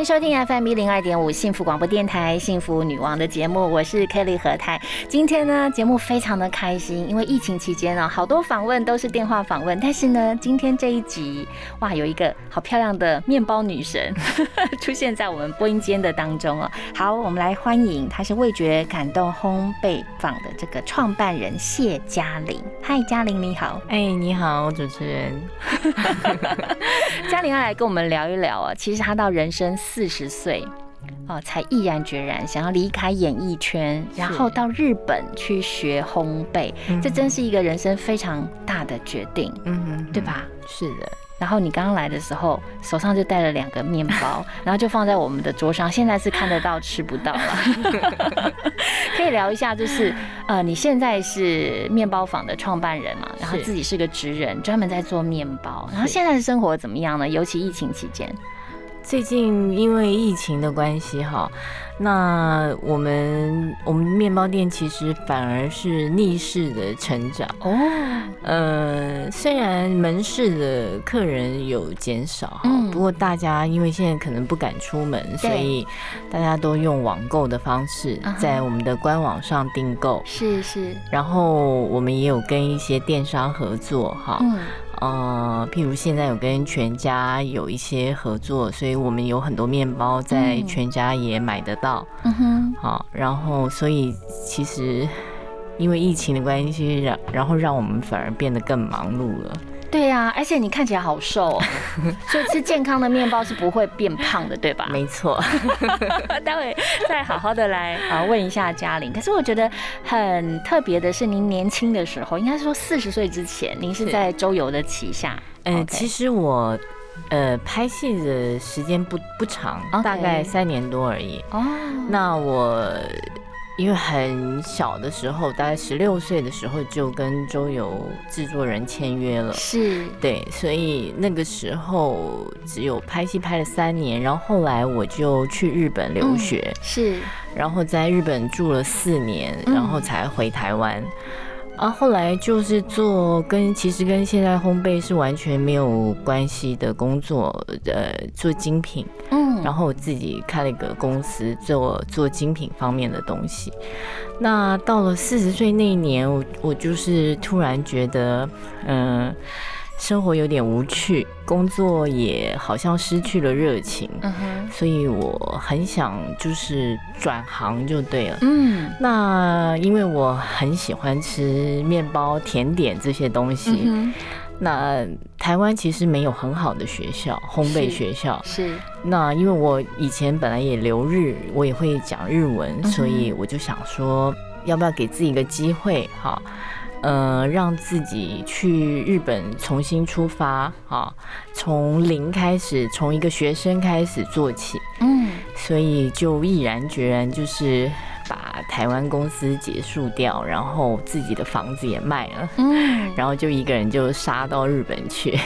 迎收听 FM 一零二点五幸福广播电台幸福女王的节目，我是 Kelly 何泰。今天呢，节目非常的开心，因为疫情期间呢，好多访问都是电话访问，但是呢，今天这一集，哇，有一个好漂亮的面包女神 出现在我们播音间的当中哦。好，我们来欢迎，她是味觉感动烘焙坊的这个创办人谢嘉玲。嗨，嘉玲你好。哎，你好，主持人。嘉玲要来跟我们聊一聊啊，其实她到人生。四十岁哦，才毅然决然想要离开演艺圈，然后到日本去学烘焙，这真是一个人生非常大的决定，嗯，对吧？是的。然后你刚刚来的时候，手上就带了两个面包，然后就放在我们的桌上，现在是看得到吃不到了。可以聊一下，就是呃，你现在是面包坊的创办人嘛，然后自己是个职人，专门在做面包，然后现在的生活怎么样呢？尤其疫情期间。最近因为疫情的关系，哈，那我们我们面包店其实反而是逆势的成长哦。呃，虽然门市的客人有减少哈，不过大家因为现在可能不敢出门，所以大家都用网购的方式在我们的官网上订购。是是。然后我们也有跟一些电商合作哈。呃，譬如现在有跟全家有一些合作，所以我们有很多面包在全家也买得到。嗯哼，好，然后所以其实因为疫情的关系，然然后让我们反而变得更忙碌了。对呀，而且你看起来好瘦，哦 所以吃健康的面包是不会变胖的，对吧？没错。待会再好好的来啊问一下嘉玲。可是我觉得很特别的是，您年轻的时候，应该说四十岁之前，您是在周游的旗下。嗯，其实我呃拍戏的时间不不长，大概三年多而已。哦，那我。因为很小的时候，大概十六岁的时候就跟周游制作人签约了，是。对，所以那个时候只有拍戏拍了三年，然后后来我就去日本留学，是，然后在日本住了四年，然后才回台湾。啊，后来就是做跟其实跟现在烘焙是完全没有关系的工作，呃，做精品，嗯，然后我自己开了一个公司做做精品方面的东西。那到了四十岁那一年，我我就是突然觉得，嗯。生活有点无趣，工作也好像失去了热情，嗯哼，所以我很想就是转行就对了，嗯，那因为我很喜欢吃面包、甜点这些东西，那台湾其实没有很好的学校，烘焙学校。是，那因为我以前本来也留日，我也会讲日文，所以我就想说，要不要给自己一个机会，哈。呃，让自己去日本重新出发啊，从零开始，从一个学生开始做起。嗯，所以就毅然决然，就是把台湾公司结束掉，然后自己的房子也卖了。嗯，然后就一个人就杀到日本去。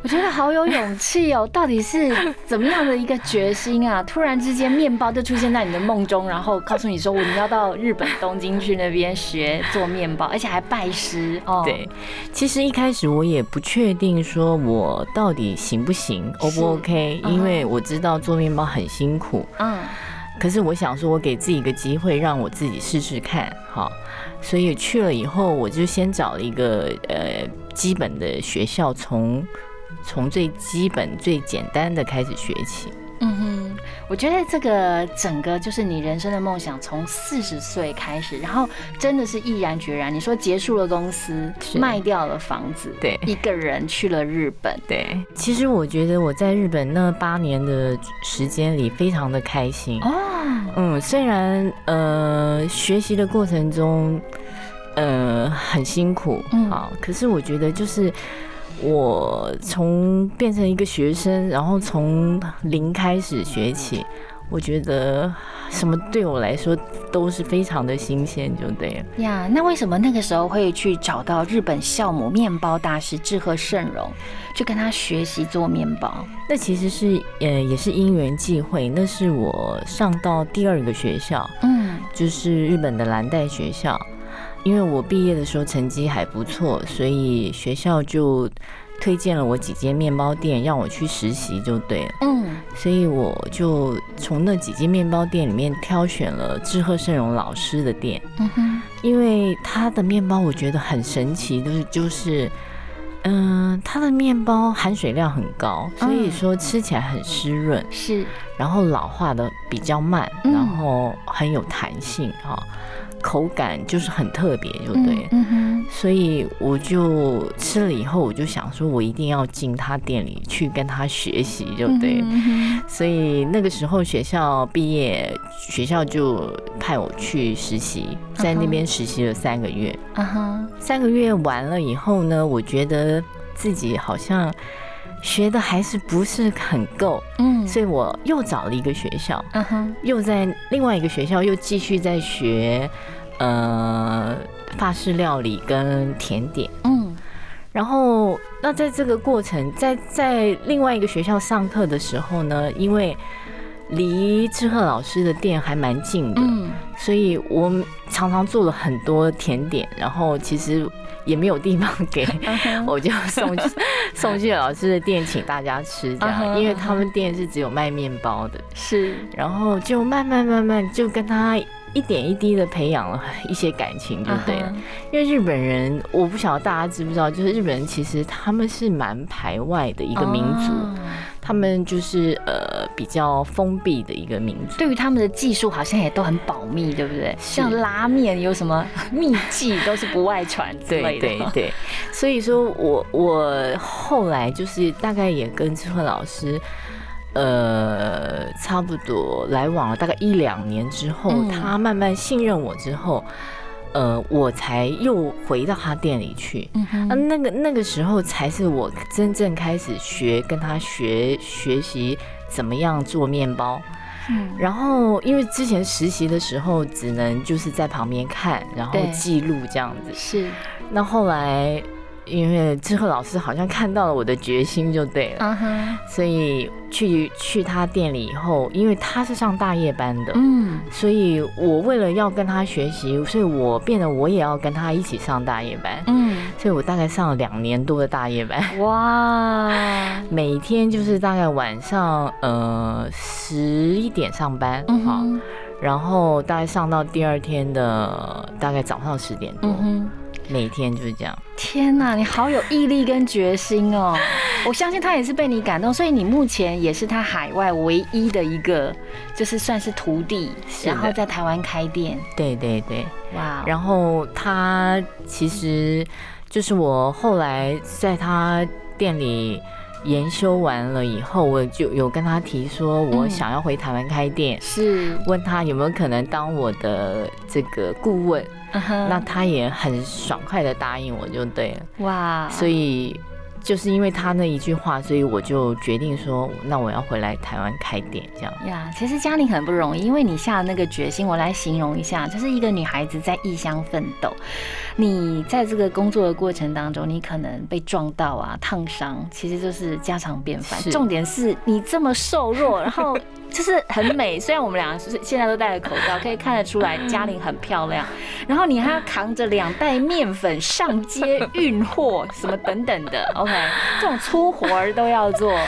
我觉得好有勇气哦！到底是怎么样的一个决心啊？突然之间，面包就出现在你的梦中，然后告诉你说，我们要到日本东京去那边学做面包，而且还拜师 哦。对，其实一开始我也不确定说我到底行不行，O 不 OK？因为我知道做面包很辛苦，嗯。可是我想说，我给自己一个机会，让我自己试试看，好。所以去了以后，我就先找了一个呃基本的学校，从。从最基本、最简单的开始学起。嗯哼，我觉得这个整个就是你人生的梦想，从四十岁开始，然后真的是毅然决然。你说结束了公司，卖掉了房子，对，一个人去了日本。对，其实我觉得我在日本那八年的时间里，非常的开心。哦，嗯，虽然呃学习的过程中，呃很辛苦，嗯，好，可是我觉得就是。我从变成一个学生，然后从零开始学起，我觉得什么对我来说都是非常的新鲜，就对了。呀，那为什么那个时候会去找到日本酵母面包大师志贺胜荣，去跟他学习做面包？那其实是呃也是因缘际会，那是我上到第二个学校，嗯就是日本的蓝带学校。因为我毕业的时候成绩还不错，所以学校就推荐了我几间面包店，让我去实习就对了。嗯。所以我就从那几间面包店里面挑选了志贺盛荣老师的店，嗯哼，因为他的面包我觉得很神奇，就是就是，嗯、他的面包含水量很高，所以说吃起来很湿润，是，然后老化的比较慢，嗯。然后很有弹性哈、口感就是很特别，就对。了。嗯，所以我就吃了以后，我就想说，我一定要进他店里去跟他学习，就对。所以那个时候学校毕业，学校就派我去实习，在那边实习了三个月。啊哈，三个月完了以后呢，我觉得自己好像学的还是不是很够，嗯，所以我又找了一个学校，嗯哼，又在另外一个学校又继续在学，呃，法式料理跟甜点。嗯。然后，那在这个过程，在在另外一个学校上课的时候呢，因为离志贺老师的店还蛮近的，嗯所以我常常做了很多甜点，然后其实也没有地方给，我就送去 送去老师的店请大家吃，这样，因为他们店是只有卖面包的，是，然后就慢慢慢慢就跟他一点一滴的培养了一些感情，就对了。因为日本人，我不晓得大家知不知道，就是日本人其实他们是蛮排外的一个民族，哦他们就是呃比较封闭的一个民族。对于他们的技术好像也都很保密，对不对？像拉面有什么秘技都是不外传之对类的。对对，所以说我我后来就是大概也跟智慧老师，呃，差不多来往了大概一两年之后，嗯他慢慢信任我之后，呃，我才又回到他店里去。嗯哼啊，那个那个时候才是我真正开始学，跟他学学习怎么样做面包。嗯然后因为之前实习的时候，只能就是在旁边看，然后记录这样子。是，那后来因为之后老师好像看到了我的决心，就对了，所以去去他店里以后，因为他是上大夜班的。嗯，所以我为了要跟他学习，所以我变得我也要跟他一起上大夜班。嗯，所以我大概上了两年多的大夜班，哇，每天就是大概晚上呃十一点上班，好，然后大概上到第二天的大概早上十点多。每天就是这样。天呐，你好有毅力跟决心哦！我相信他也是被你感动，所以你目前也是他海外唯一的一个，就是算是徒弟，然后在台湾开店。对对对，哇，然后他其实就是我后来在他店里研修完了以后，我就有跟他提说，我嗯想要回台湾开店，是，问他有没有可能当我的这个顾问，那他也很爽快的答应我就对了，哇，所以。就是因为他那一句话，所以我就决定说，那我要回来台湾开店，这样。呀，其实嘉玲很不容易，因为你下的那个决心，我来形容一下，就是一个女孩子在异乡奋斗。你在这个工作的过程当中，你可能被撞到啊、烫伤，其实就是家常便饭。重点是你这么瘦弱，然后就是很美。虽然我们俩是现在都戴着口罩，可以看得出来嘉玲很漂亮。然后你还要扛着两袋面粉上街运货，什么等等的。这种粗活儿都要做。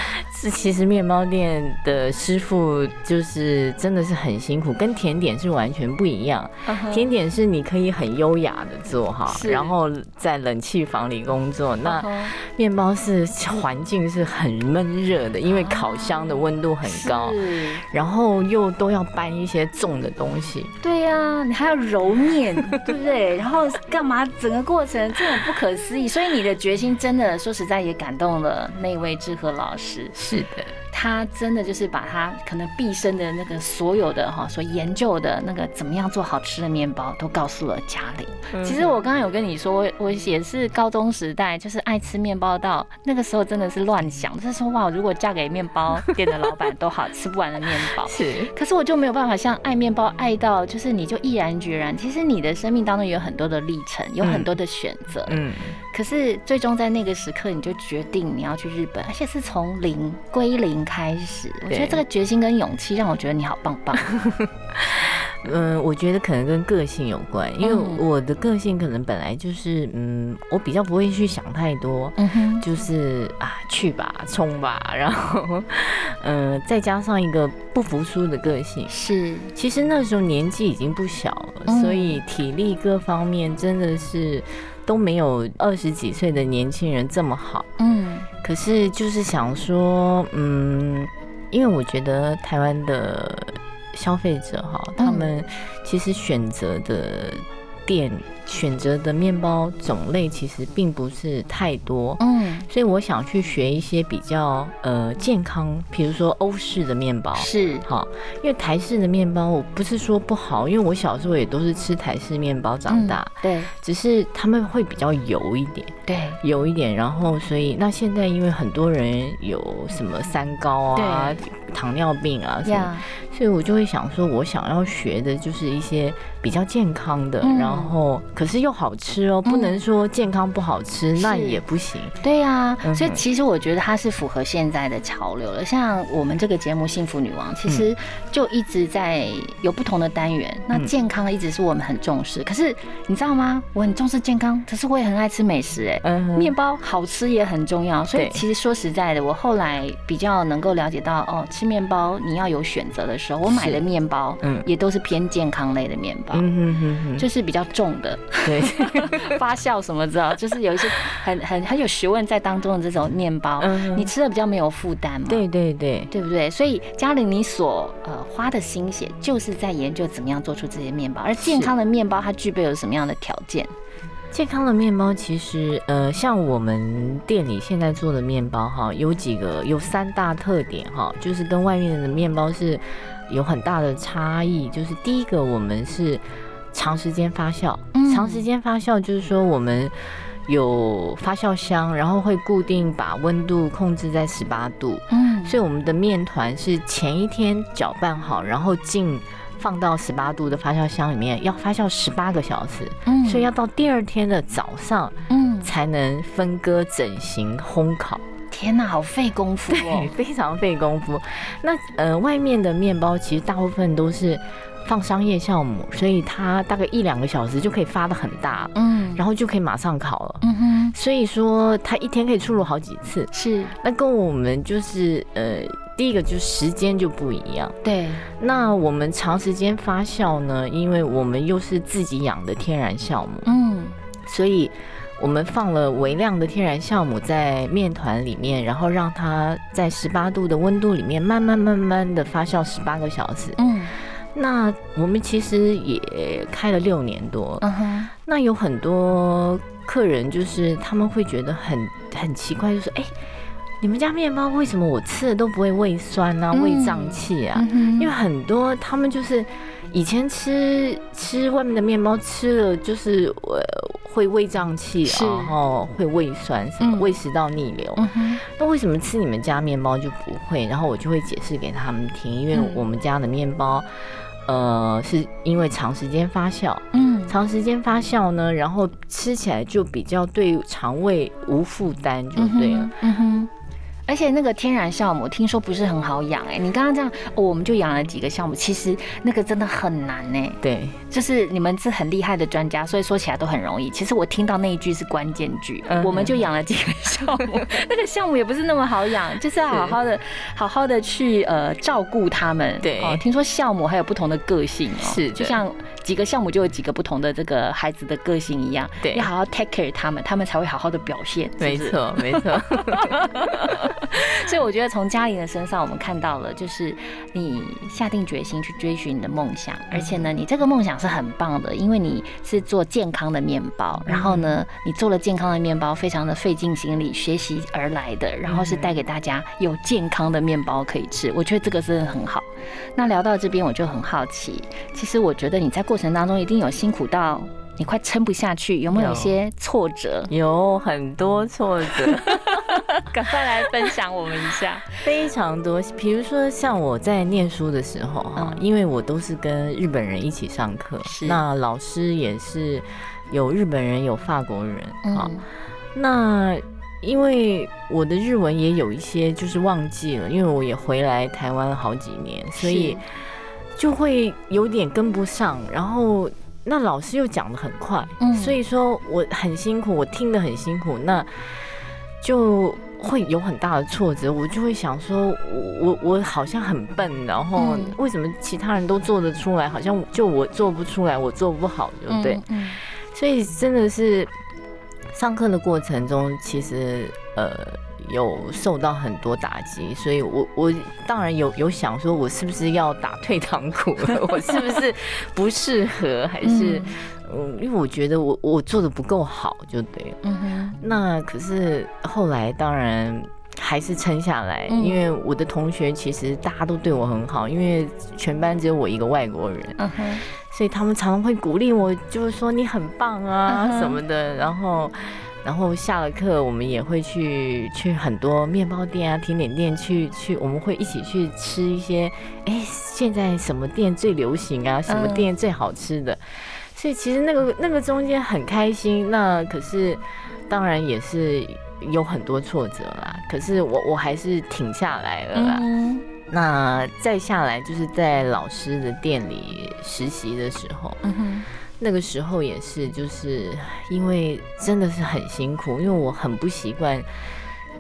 是，其实面包店的师傅就是真的是很辛苦，跟甜点是完全不一样。甜点是你可以很优雅的做哈，然后在冷气房里工作。那嗯面包是环境是很闷热的，因为烤箱的温度很高，是然后又都要搬一些重的东西。对呀、你还要揉面，对不对？然后干嘛？整个过程真的不可思议。所以你的决心真的说实在也感动了那位志和老师。是的，他真的就是把他可能毕生的那个所有的哈所研究的那个怎么样做好吃的面包，都告诉了嘉玲。其实我刚刚有跟你说，我我也是高中时代就是爱吃面包到那个时候真的是乱想，就是说哇，如果嫁给面包店的老板都好，吃不完的面包。是，可是我就没有办法像爱面包爱到，就是你就毅然决然。其实你的生命当中有很多的历程，有很多的选择。嗯。可是最终在那个时刻，你就决定你要去日本，而且是从零归零开始。我觉得这个决心跟勇气让我觉得你好棒棒。嗯，我觉得可能跟个性有关，因为我的个性可能本来就是，嗯，我比较不会去想太多，嗯，就是啊，去吧，冲吧，然后，嗯，再加上一个不服输的个性，是，其实那时候年纪已经不小了，所以体力各方面真的是都没有二十几岁的年轻人这么好，嗯，可是就是想说，嗯，因为我觉得台湾的。消费者哈，他们其实选择的店。选择的面包种类其实并不是太多，嗯，所以我想去学一些比较呃健康，比如说欧式的面包是。好，因为台式的面包我不是说不好，因为我小时候也都是吃台式面包长大，对，只是他们会比较油一点，对，油一点，然后所以那现在因为很多人有什么三高啊、糖尿病啊什么，所以我就会想说，我想要学的就是一些比较健康的，然后。可是又好吃哦，不能说健康不好吃，那也不行。对呀，所以其实我觉得它是符合现在的潮流了。像我们这个节目《幸福女王》，其实就一直在有不同的单元。那健康一直是我们很重视。可是你知道吗？我很重视健康，可是我也很爱吃美食。哎，面包好吃也很重要。所以其实说实在的，我后来比较能够了解到，哦，吃面包你要有选择的时候，我买的面包，嗯，也都是偏健康类的面包，嗯就是比较重的。对，发酵什么知道？就是有一些很很很有学问在当中的这种面包，你吃的比较没有负担嘛？对对对，对不对？所以嘉玲，你所呃花的心血就是在研究怎么样做出这些面包，而健康的面包它具备有什么样的条件？健康的面包其实呃，像我们店里现在做的面包哈，有几个有三大特点哈，就是跟外面的面包是有很大的差异。就是第一个，我们是。长时间发酵，长时间发酵就是说我们有发酵箱，然后会固定把温度控制在十八度，嗯，所以我们的面团是前一天搅拌好，然后进放到十八度的发酵箱里面，要发酵十八个小时，嗯，所以要到第二天的早上，嗯，才能分割、整形、烘烤。天哪，好费功夫哦，非常费功夫。那呃，外面的面包其实大部分都是。放商业酵母，所以它大概一两个小时就可以发的很大，嗯，然后就可以马上烤了，嗯哼，所以说它一天可以出炉好几次，是。那跟我们就是呃，第一个就是时间就不一样，对。那我们长时间发酵呢，因为我们又是自己养的天然酵母，嗯，所以我们放了微量的天然酵母在面团里面，然后让它在十八度的温度里面慢慢慢慢的发酵十八个小时，嗯。那我们其实也开了六年多。那有很多客人就是他们会觉得很很奇怪，就说：“哎，你们家面包为什么我吃的都不会胃酸啊、胃胀气啊？因为很多他们就是以前吃吃外面的面包吃了就是我会胃胀气，然后会胃酸什么胃食道逆流。那为什么吃你们家面包就不会？然后我就会解释给他们听，因为我们家的面包。”呃，是因为长时间发酵，嗯，长时间发酵呢，然后吃起来就比较对肠胃无负担，就对了，嗯哼。而且那个天然酵母听说不是很好养哎，你刚刚这样，我们就养了几个酵母，其实那个真的很难呢。对，就是你们是很厉害的专家，所以说起来都很容易。其实我听到那一句是关键句，我们就养了几个酵母，那个酵母也不是那么好养，就是要好好的、好好的去呃照顾它们。对，听说酵母还有不同的个性哦，是就像几个酵母就有几个不同的这个孩子的个性一样，对，要好好 take care 他们，他们才会好好的表现。没错，没错。所以我觉得从嘉玲的身上，我们看到了，就是你下定决心去追寻你的梦想，而且呢，你这个梦想是很棒的，因为你是做健康的面包，然后呢，你做了健康的面包，非常的费尽心力学习而来的，然后是带给大家有健康的面包可以吃，我觉得这个真的很好。那聊到这边，我就很好奇，其实我觉得你在过程当中一定有辛苦到你快撑不下去，有没有一些挫折？有很多挫折。赶快来分享我们一下，非常多。比如说，像我在念书的时候哈，因为我都是跟日本人一起上课，那老师也是有日本人有法国人啊。那因为我的日文也有一些就是忘记了，因为我也回来台湾好几年，所以就会有点跟不上。然后那老师又讲的很快，所以说我很辛苦，我听得很辛苦。那就会有很大的挫折，我就会想说，我我我好像很笨，然后为什么其他人都做得出来，好像就我做不出来，我做不好，对不对？所以真的是上课的过程中，其实呃有受到很多打击，所以我我当然有有想说，我是不是要打退堂鼓了？我是不是不适合，还是？嗯，因为我觉得我我做的不够好，就对。嗯哼。那可是后来当然还是撑下来，因为我的同学其实大家都对我很好，因为全班只有我一个外国人。嗯哼。所以他们常常会鼓励我，就是说你很棒啊什么的。然后，然后下了课，我们也会去去很多面包店啊、甜点店去去，我们会一起去吃一些。哎，现在什么店最流行啊？什么店最好吃的？所以其实那个那个中间很开心，那可是当然也是有很多挫折啦。可是我我还是挺下来了啦。那再下来就是在老师的店里实习的时候，那个时候也是就是因为真的是很辛苦，因为我很不习惯，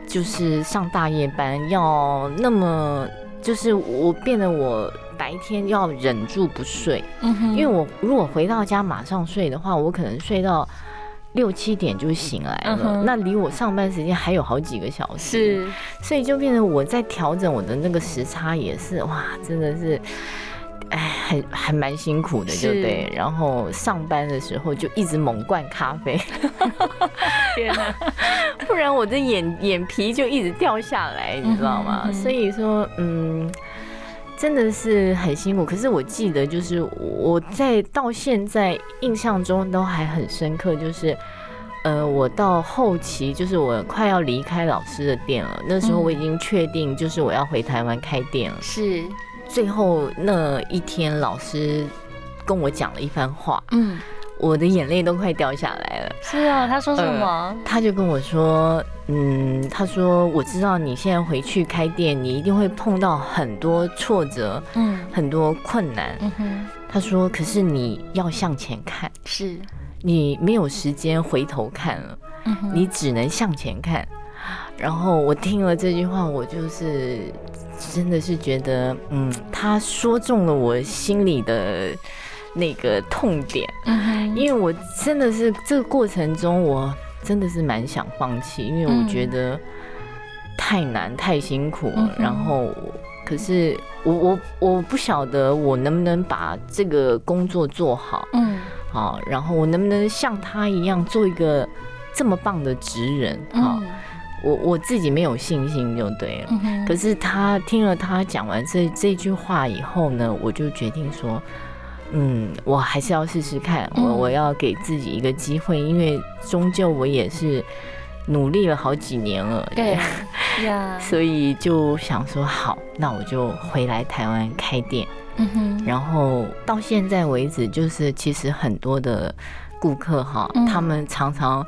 就是上大夜班要那么，就是我变得我。白天要忍住不睡，嗯，因为我如果回到家马上睡的话，我可能睡到六七点就醒来了，那离我上班时间还有好几个小时，是，所以就变成我在调整我的那个时差也是，哇，真的是，哎，还还蛮辛苦的，对不对。然后上班的时候就一直猛灌咖啡，天哪，不然我的眼眼皮就一直掉下来，你知道吗？所以说，嗯。真的是很辛苦，可是我记得，就是我在到现在印象中都还很深刻，就是，呃，我到后期，就是我快要离开老师的店了，那时候我已经确定，就是我要回台湾开店了。是，最后那一天，老师跟我讲了一番话，嗯。我的眼泪都快掉下来了。是啊，他说什么？他就跟我说，嗯，他说我知道你现在回去开店，你一定会碰到很多挫折，嗯，很多困难。嗯哼，他说，可是你要向前看，是你没有时间回头看了，你只能向前看。然后我听了这句话，我就是真的是觉得，嗯，他说中了我心里的。那个痛点，因为我真的是这个过程中，我真的是蛮想放弃，因为我觉得太难太辛苦了。然后，可是我我我不晓得我能不能把这个工作做好，嗯，好，然后我能不能像他一样做一个这么棒的职人？好，我我自己没有信心就对了。可是他听了他讲完这这句话以后呢，我就决定说。嗯，我还是要试试看，我我要给自己一个机会，因为终究我也是努力了好几年了，对呀，所以就想说好，那我就回来台湾开店，嗯哼，然后到现在为止，就是其实很多的顾客哈，他们常常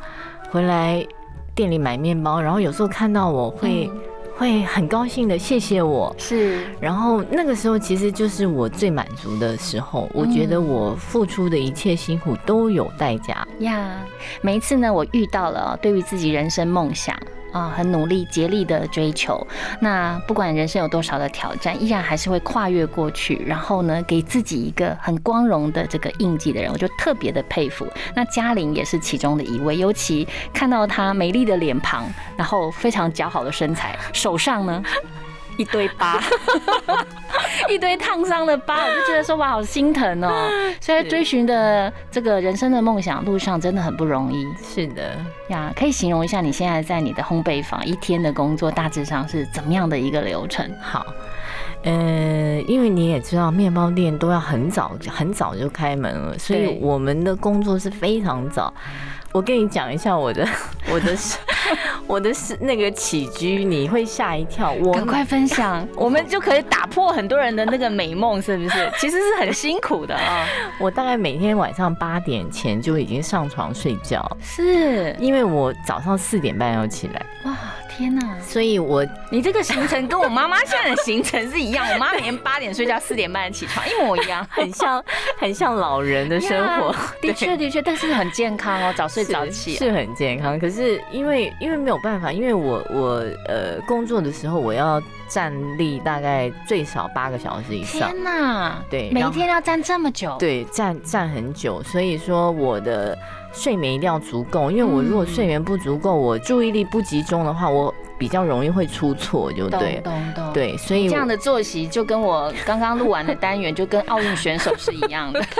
回来店里买面包，然后有时候看到我会。会很高兴的，谢谢我是，然后那个时候其实就是我最满足的时候，我觉得我付出的一切辛苦都有代价呀。每一次呢，我遇到了对于自己人生梦想啊，很努力竭力的追求。那不管人生有多少的挑战，依然还是会跨越过去，然后呢，给自己一个很光荣的这个印记的人，我就特别的佩服。那嘉玲也是其中的一位，尤其看到她美丽的脸庞，然后非常姣好的身材，手上呢。一堆疤，一堆烫伤的疤，我就觉得说哇，好心疼哦。所以追寻的这个人生的梦想路上真的很不容易。是的呀，可以形容一下你现在在你的烘焙坊一天的工作大致上是怎么样的一个流程？好，呃，因为你也知道，面包店都要很早很早就开门了，所以我们的工作是非常早。我跟你讲一下我的 我的 我的是那个起居，你会吓一跳。我赶快分享，我们就可以打破很多人的那个美梦，是不是？其实是很辛苦的啊。我大概每天晚上八点前就已经上床睡觉，是因为我早上四点半要起来。哇。天呐！所以，我你这个行程跟我妈妈现在的行程是一样。我妈每天八点睡觉，四点半起床，一模一样，很像很像老人的生活。的确，的确，但是很健康哦，早睡早起是很健康。可是因为因为没有办法，因为我我呃工作的时候我要站立大概最少八个小时以上。天呐！对，每天要站这么久。对，站站很久，所以说我的。睡眠一定要足够，因为我如果睡眠不足够，我注意力不集中的话，我比较容易会出错，就对，对，所以这样的作息就跟我刚刚录完的单元，就跟奥运选手是一样的。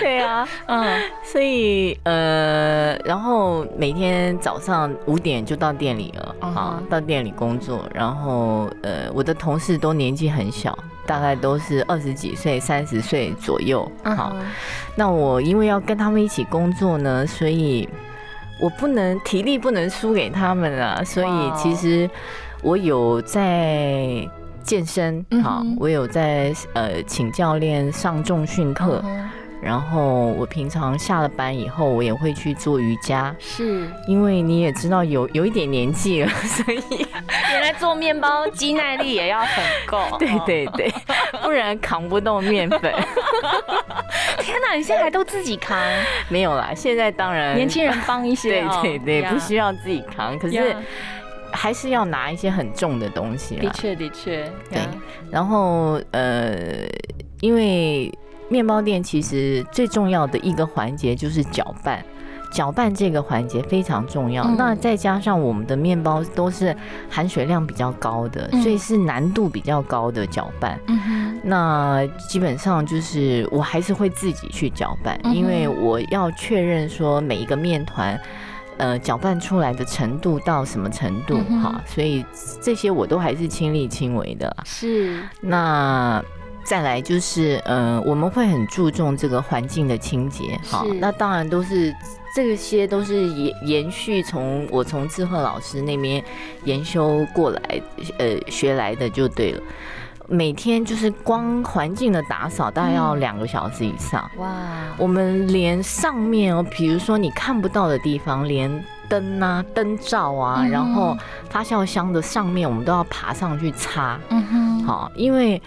对啊，嗯，所以呃，然后每天早上五点就到店里了，啊，到店里工作，然后呃，我的同事都年纪很小。大概都是二十几岁、三十岁左右。好，那我因为要跟他们一起工作呢，所以我不能体力不能输给他们啊。所以其实我有在健身，好，我有在呃请教练上重训课。然后我平常下了班以后，我也会去做瑜伽，是因为你也知道有有一点年纪了，所以原来做面包肌耐力也要很够，对对对，不然扛不动面粉。天哪，你现在还都自己扛？没有啦，现在当然年轻人帮一些，对对对，不需要自己扛，可是还是要拿一些很重的东西。的确的确，对。然后呃，因为。面包店其实最重要的一个环节就是搅拌，搅拌这个环节非常重要。那再加上我们的面包都是含水量比较高的，所以是难度比较高的搅拌。那基本上就是我还是会自己去搅拌，因为我要确认说每一个面团，呃，搅拌出来的程度到什么程度哈，所以这些我都还是亲力亲为的。是那。再来就是，呃，我们会很注重这个环境的清洁，好，那当然都是这些都是延延续从我从志贺老师那边研修过来，呃，学来的就对了。每天就是光环境的打扫，大概要两个小时以上。哇，我们连上面哦，比如说你看不到的地方，连灯啊、灯罩啊，然后发酵箱的上面，我们都要爬上去擦。嗯哼，好，因为。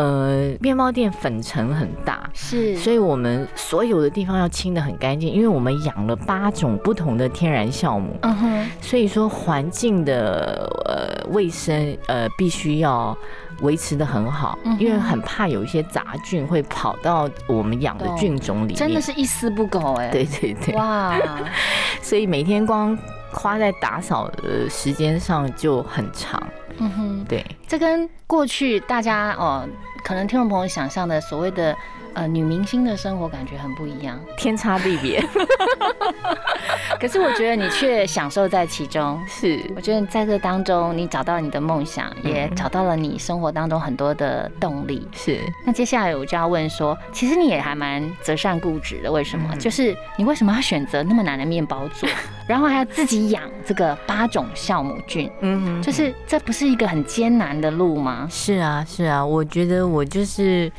呃，面包店粉尘很大，是，所以我们所有的地方要清的很干净，因为我们养了八种不同的天然酵母，嗯哼，所以说环境的呃卫生呃必须要维持的很好，因为很怕有一些杂菌会跑到我们养的菌种里面，真的是一丝不苟哎，对对对，哇，所以每天光花在打扫的时间上就很长。嗯哼，对，这跟过去大家哦，可能听众朋友想象的所谓的。呃，女明星的生活感觉很不一样，天差地别。可是我觉得你却享受在其中。是，我觉得在这当中，你找到你的梦想，也找到了你生活当中很多的动力。是。那接下来我就要问说，其实你也还蛮择善固执的，为什么？就是你为什么要选择那么难的面包做，然后还要自己养这个八种酵母菌？嗯，就是这不是一个很艰难的路吗？是啊，是啊，我觉得我就是。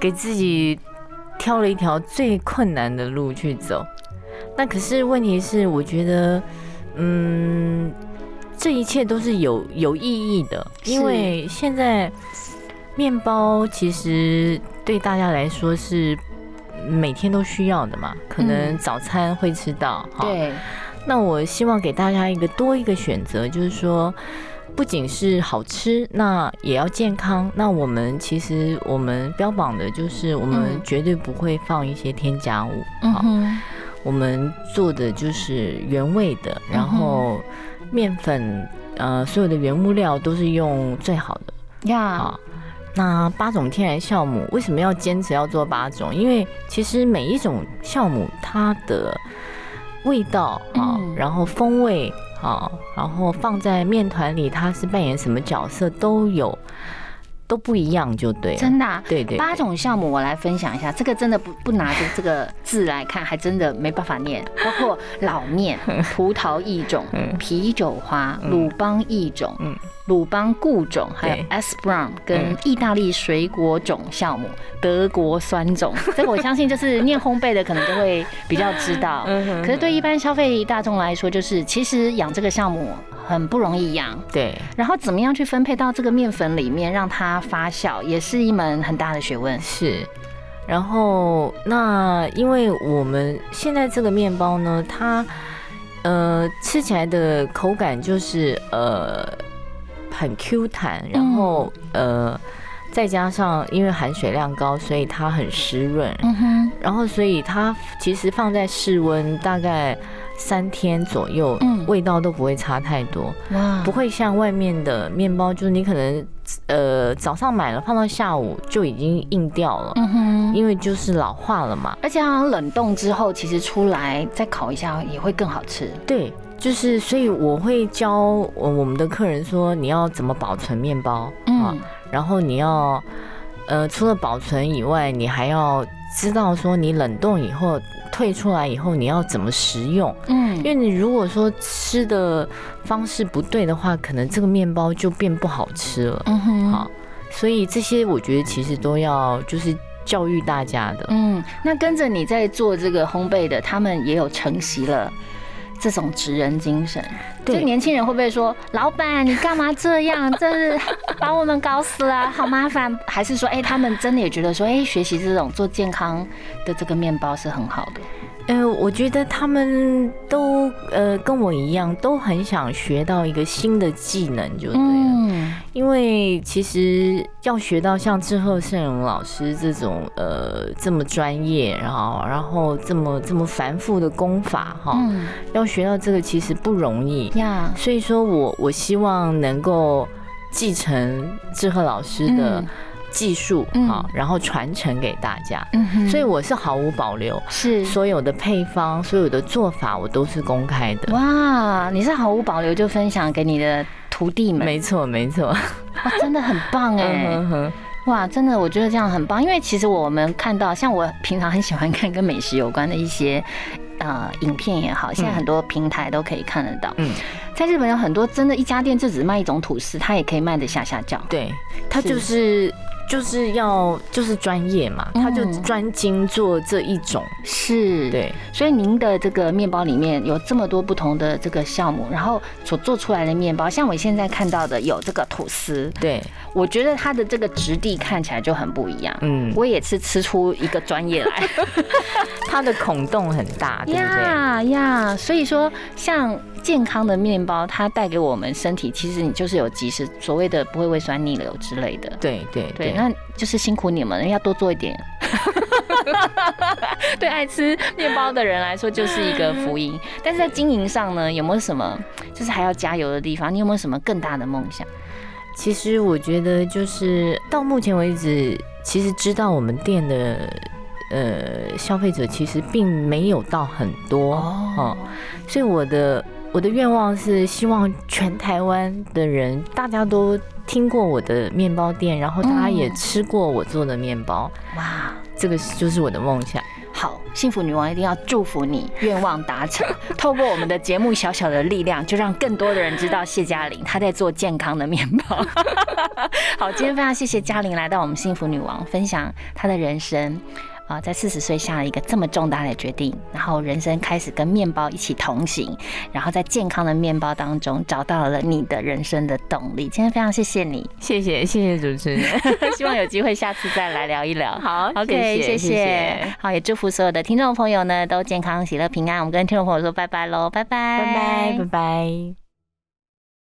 给自己挑了一条最困难的路去走，那可是问题是，我觉得，嗯，这一切都是有有意义的，因为现在面包其实对大家来说是每天都需要的嘛，可能早餐会吃到，对。那我希望给大家一个多一个选择，就是说。不仅是好吃，那也要健康。那我们其实我们标榜的就是我们绝对不会放一些添加物啊。我们做的就是原味的，然后面粉呃所有的原物料都是用最好的呀。好，那八种天然酵母为什么要坚持要做八种？因为其实每一种酵母它的味道啊，然后风味。好，然后放在面团里，它是扮演什么角色都有，都不一样，就对。真的，对对。八种项目，我来分享一下，这个真的不不拿着这个字来看，还真的没办法念。包括老面、葡萄一种、啤酒花、鲁邦一种。鲁邦固种，还有 S Brown 跟意大利水果种酵母，德国酸种，这个我相信就是念烘焙的可能就会比较知道。可是对一般消费大众来说，就是其实养这个酵母很不容易养。对。然后怎么样去分配到这个面粉里面让它发酵，也是一门很大的学问。是。然后那因为我们现在这个面包呢，它呃吃起来的口感就是呃。很 Q 弹，然后呃，再加上因为含水量高，所以它很湿润。嗯哼，然后所以它其实放在室温大概三天左右，嗯，味道都不会差太多。哇，不会像外面的面包，就是你可能呃早上买了放到下午就已经硬掉了。嗯哼，因为就是老化了嘛。而且好像冷冻之后，其实出来再烤一下也会更好吃。对。就是，所以我会教我我们的客人说，你要怎么保存面包啊？然后你要，呃，除了保存以外，你还要知道说，你冷冻以后退出来以后，你要怎么食用？嗯，因为你如果说吃的方式不对的话，可能这个面包就变不好吃了。嗯哼，好，所以这些我觉得其实都要就是教育大家的。嗯，那跟着你在做这个烘焙的，他们也有承袭了。这种职人精神，对年轻人会不会说，老板你干嘛这样？这是把我们搞死了，好麻烦。还是说，哎，他们真的也觉得说，哎，学习这种做健康的这个面包是很好的。呃，我觉得他们都呃跟我一样，都很想学到一个新的技能，就对了。嗯，因为其实要学到像志贺盛荣老师这种呃这么专业，然后然后这么这么繁复的功法哈，要学到这个其实不容易呀。所以说我我希望能够继承志贺老师的。技术啊，然后传承给大家，所以我是毫无保留，是所有的配方、所有的做法，我都是公开的。哇，你是毫无保留就分享给你的徒弟们？没错，没错，哇，真的很棒 哎！哇，真的，我觉得这样很棒，因为其实我们看到，像我平常很喜欢看跟美食有关的一些呃影片也好，现在很多平台都可以看得到。嗯，在日本有很多真的，一家店就只卖一种吐司，它也可以卖得下下叫。对，它就是。就是要就是专业嘛，他就专精做这一种，是对。所以您的这个面包里面有这么多不同的这个项目，然后所做出来的面包，像我现在看到的有这个吐司，对，我觉得它的这个质地看起来就很不一样。嗯，我也是吃出一个专业来，它的孔洞很大，对不对？呀呀，所以说像。健康的面包，它带给我们身体，其实你就是有及时所谓的不会胃酸逆流之类的。对对对，那就是辛苦你们，要多做一点。对爱吃面包的人来说，就是一个福音。但是在经营上呢，有没有什么就是还要加油的地方？你有没有什么更大的梦想？其实我觉得，就是到目前为止，其实知道我们店的呃消费者其实并没有到很多哦，所以我的。我的愿望是希望全台湾的人，大家都听过我的面包店，然后大家也吃过我做的面包。哇，这个就是我的梦想。好，幸福女王一定要祝福你，愿望达成。透过我们的节目小小的力量，就让更多的人知道谢嘉玲她在做健康的面包。好，今天非常谢谢嘉玲来到我们幸福女王分享她的人生。啊，在四十岁下了一个这么重大的决定，然后人生开始跟面包一起同行，然后在健康的面包当中找到了你的人生的动力。今天非常谢谢你，谢谢谢谢主持人，希望有机会下次再来聊一聊。好，OK，谢谢。好，也祝福所有的听众朋友呢都健康、喜乐、平安。我们跟听众朋友说拜拜喽，拜拜，拜拜，拜拜。